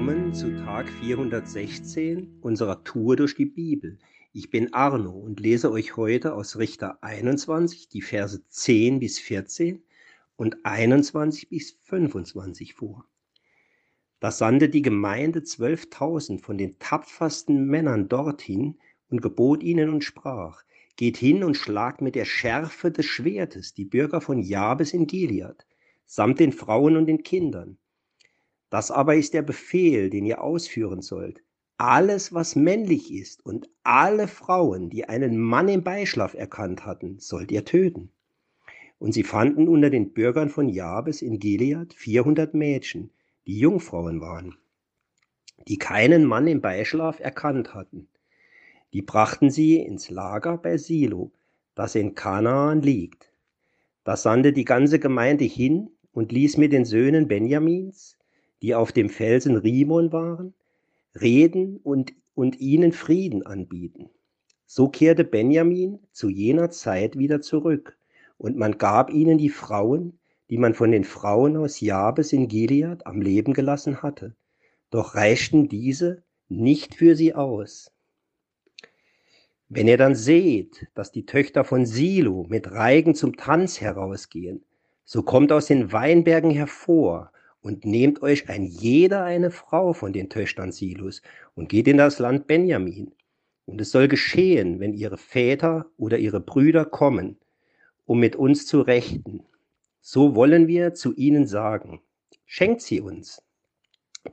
willkommen zu Tag 416 unserer Tour durch die Bibel. Ich bin Arno und lese euch heute aus Richter 21 die Verse 10 bis 14 und 21 bis 25 vor. Da sandte die Gemeinde 12.000 von den tapfersten Männern dorthin und gebot ihnen und sprach, geht hin und schlagt mit der Schärfe des Schwertes die Bürger von Jabes in Gilead, samt den Frauen und den Kindern das aber ist der Befehl, den ihr ausführen sollt. Alles, was männlich ist und alle Frauen, die einen Mann im Beischlaf erkannt hatten, sollt ihr töten. Und sie fanden unter den Bürgern von Jabes in Gilead 400 Mädchen, die Jungfrauen waren, die keinen Mann im Beischlaf erkannt hatten. Die brachten sie ins Lager bei Silo, das in Kanaan liegt. Da sandte die ganze Gemeinde hin und ließ mit den Söhnen Benjamins, die auf dem Felsen Rimon waren, reden und, und ihnen Frieden anbieten. So kehrte Benjamin zu jener Zeit wieder zurück, und man gab ihnen die Frauen, die man von den Frauen aus Jabes in Gilead am Leben gelassen hatte. Doch reichten diese nicht für sie aus. Wenn ihr dann seht, dass die Töchter von Silo mit Reigen zum Tanz herausgehen, so kommt aus den Weinbergen hervor und nehmt euch ein jeder eine Frau von den Töchtern Silos und geht in das Land Benjamin. Und es soll geschehen, wenn ihre Väter oder ihre Brüder kommen, um mit uns zu rechten. So wollen wir zu ihnen sagen, schenkt sie uns.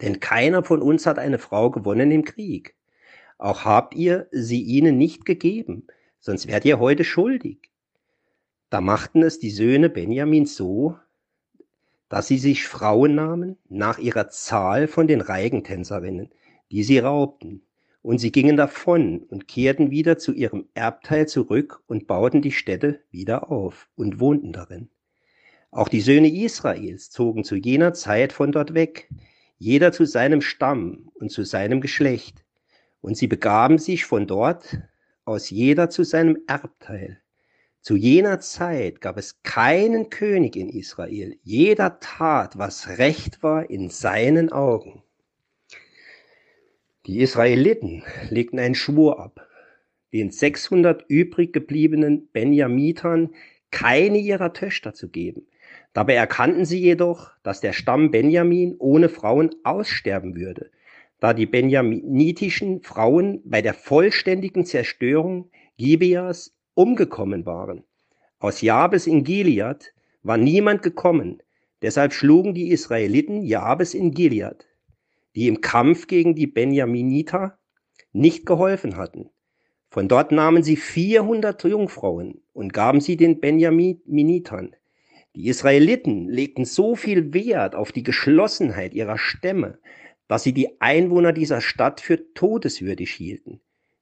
Denn keiner von uns hat eine Frau gewonnen im Krieg. Auch habt ihr sie ihnen nicht gegeben, sonst wärt ihr heute schuldig. Da machten es die Söhne Benjamins so, dass sie sich Frauen nahmen nach ihrer Zahl von den Reigentänzerinnen, die sie raubten, und sie gingen davon und kehrten wieder zu ihrem Erbteil zurück und bauten die Städte wieder auf und wohnten darin. Auch die Söhne Israels zogen zu jener Zeit von dort weg, jeder zu seinem Stamm und zu seinem Geschlecht, und sie begaben sich von dort aus jeder zu seinem Erbteil. Zu jener Zeit gab es keinen König in Israel. Jeder tat, was recht war in seinen Augen. Die Israeliten legten einen Schwur ab, den 600 übrig gebliebenen Benjamitern keine ihrer Töchter zu geben. Dabei erkannten sie jedoch, dass der Stamm Benjamin ohne Frauen aussterben würde, da die benjaminitischen Frauen bei der vollständigen Zerstörung Gibeas umgekommen waren. Aus Jabes in Gilead war niemand gekommen, deshalb schlugen die Israeliten Jabes in Gilead, die im Kampf gegen die Benjaminiter nicht geholfen hatten. Von dort nahmen sie 400 Jungfrauen und gaben sie den Benjaminitern. Die Israeliten legten so viel Wert auf die Geschlossenheit ihrer Stämme, dass sie die Einwohner dieser Stadt für todeswürdig hielten.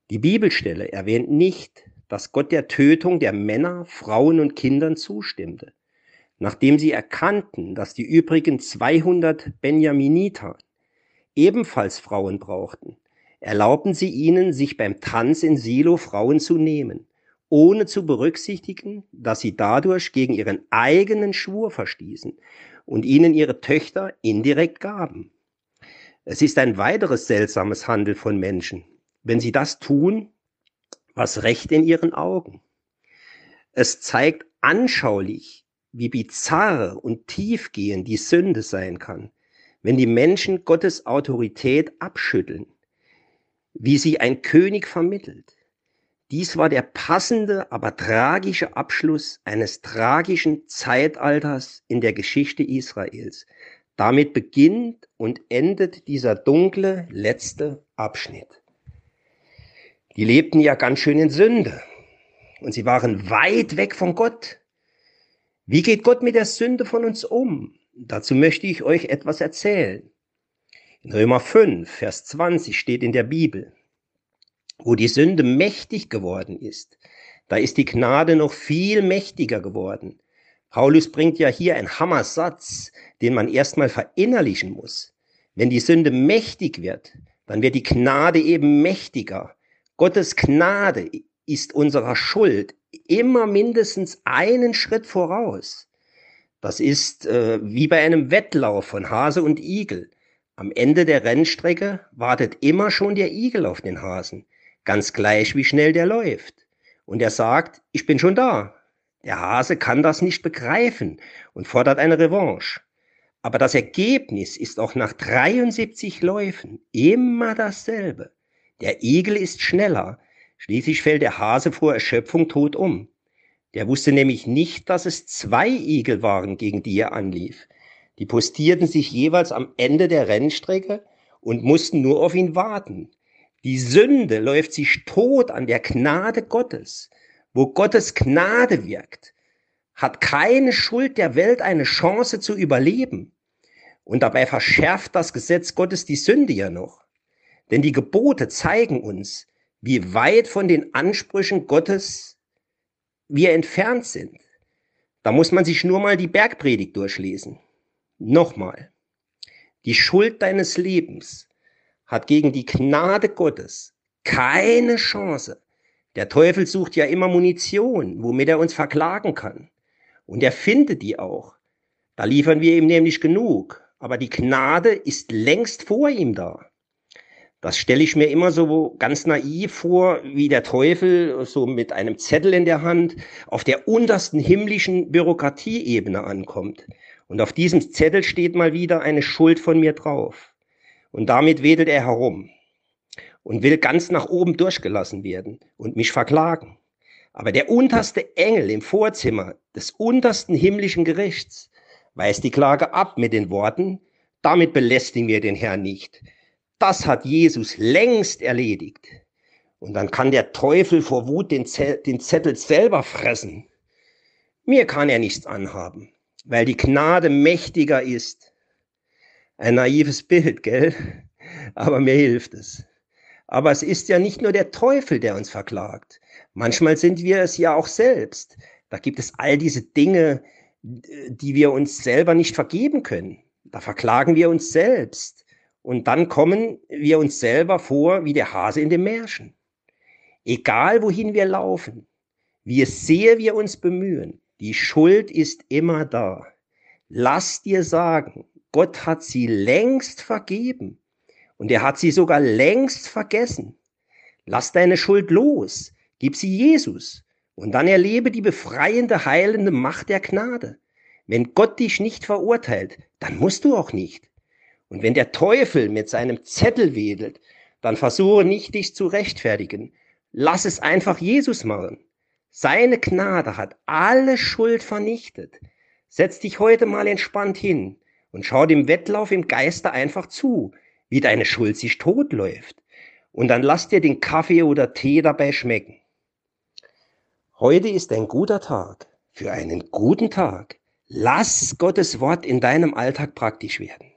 Die Bibelstelle erwähnt nicht, dass Gott der Tötung der Männer, Frauen und Kindern zustimmte. Nachdem sie erkannten, dass die übrigen 200 Benjaminiter ebenfalls Frauen brauchten, erlaubten sie ihnen, sich beim Tanz in Silo Frauen zu nehmen, ohne zu berücksichtigen, dass sie dadurch gegen ihren eigenen Schwur verstießen und ihnen ihre Töchter indirekt gaben. Es ist ein weiteres seltsames Handel von Menschen. Wenn sie das tun, was recht in ihren Augen. Es zeigt anschaulich, wie bizarr und tiefgehend die Sünde sein kann, wenn die Menschen Gottes Autorität abschütteln, wie sie ein König vermittelt. Dies war der passende, aber tragische Abschluss eines tragischen Zeitalters in der Geschichte Israels. Damit beginnt und endet dieser dunkle letzte Abschnitt die lebten ja ganz schön in Sünde. Und sie waren weit weg von Gott. Wie geht Gott mit der Sünde von uns um? Dazu möchte ich euch etwas erzählen. In Römer 5, Vers 20 steht in der Bibel, wo die Sünde mächtig geworden ist, da ist die Gnade noch viel mächtiger geworden. Paulus bringt ja hier einen Hammersatz, den man erstmal verinnerlichen muss. Wenn die Sünde mächtig wird, dann wird die Gnade eben mächtiger. Gottes Gnade ist unserer Schuld immer mindestens einen Schritt voraus. Das ist äh, wie bei einem Wettlauf von Hase und Igel. Am Ende der Rennstrecke wartet immer schon der Igel auf den Hasen, ganz gleich wie schnell der läuft. Und er sagt, ich bin schon da. Der Hase kann das nicht begreifen und fordert eine Revanche. Aber das Ergebnis ist auch nach 73 Läufen immer dasselbe. Der Igel ist schneller, schließlich fällt der Hase vor Erschöpfung tot um. Der wusste nämlich nicht, dass es zwei Igel waren, gegen die er anlief. Die postierten sich jeweils am Ende der Rennstrecke und mussten nur auf ihn warten. Die Sünde läuft sich tot an der Gnade Gottes. Wo Gottes Gnade wirkt, hat keine Schuld der Welt eine Chance zu überleben. Und dabei verschärft das Gesetz Gottes die Sünde ja noch. Denn die Gebote zeigen uns, wie weit von den Ansprüchen Gottes wir entfernt sind. Da muss man sich nur mal die Bergpredigt durchlesen. Nochmal. Die Schuld deines Lebens hat gegen die Gnade Gottes keine Chance. Der Teufel sucht ja immer Munition, womit er uns verklagen kann. Und er findet die auch. Da liefern wir ihm nämlich genug. Aber die Gnade ist längst vor ihm da. Das stelle ich mir immer so ganz naiv vor, wie der Teufel so mit einem Zettel in der Hand auf der untersten himmlischen Bürokratieebene ankommt. Und auf diesem Zettel steht mal wieder eine Schuld von mir drauf. Und damit wedelt er herum und will ganz nach oben durchgelassen werden und mich verklagen. Aber der unterste Engel im Vorzimmer des untersten himmlischen Gerichts weist die Klage ab mit den Worten, damit belästigen wir den Herrn nicht. Das hat Jesus längst erledigt. Und dann kann der Teufel vor Wut den, Zettel selber fressen. Mir kann er nichts anhaben, weil die Gnade mächtiger ist. Ein naives Bild, gell? Aber mir hilft es. Aber es ist ja nicht nur der Teufel, der uns verklagt. Manchmal sind wir es ja auch selbst. Da gibt es all diese Dinge, die wir uns selber nicht vergeben können. Da verklagen wir uns selbst. Und dann kommen wir uns selber vor wie der Hase in dem Märchen. Egal wohin wir laufen, wie sehr wir uns bemühen, die Schuld ist immer da. Lass dir sagen, Gott hat sie längst vergeben und er hat sie sogar längst vergessen. Lass deine Schuld los, gib sie Jesus und dann erlebe die befreiende, heilende Macht der Gnade. Wenn Gott dich nicht verurteilt, dann musst du auch nicht. Und wenn der Teufel mit seinem Zettel wedelt, dann versuche nicht, dich zu rechtfertigen. Lass es einfach Jesus machen. Seine Gnade hat alle Schuld vernichtet. Setz dich heute mal entspannt hin und schau dem Wettlauf im Geiste einfach zu, wie deine Schuld sich totläuft. Und dann lass dir den Kaffee oder Tee dabei schmecken. Heute ist ein guter Tag für einen guten Tag. Lass Gottes Wort in deinem Alltag praktisch werden.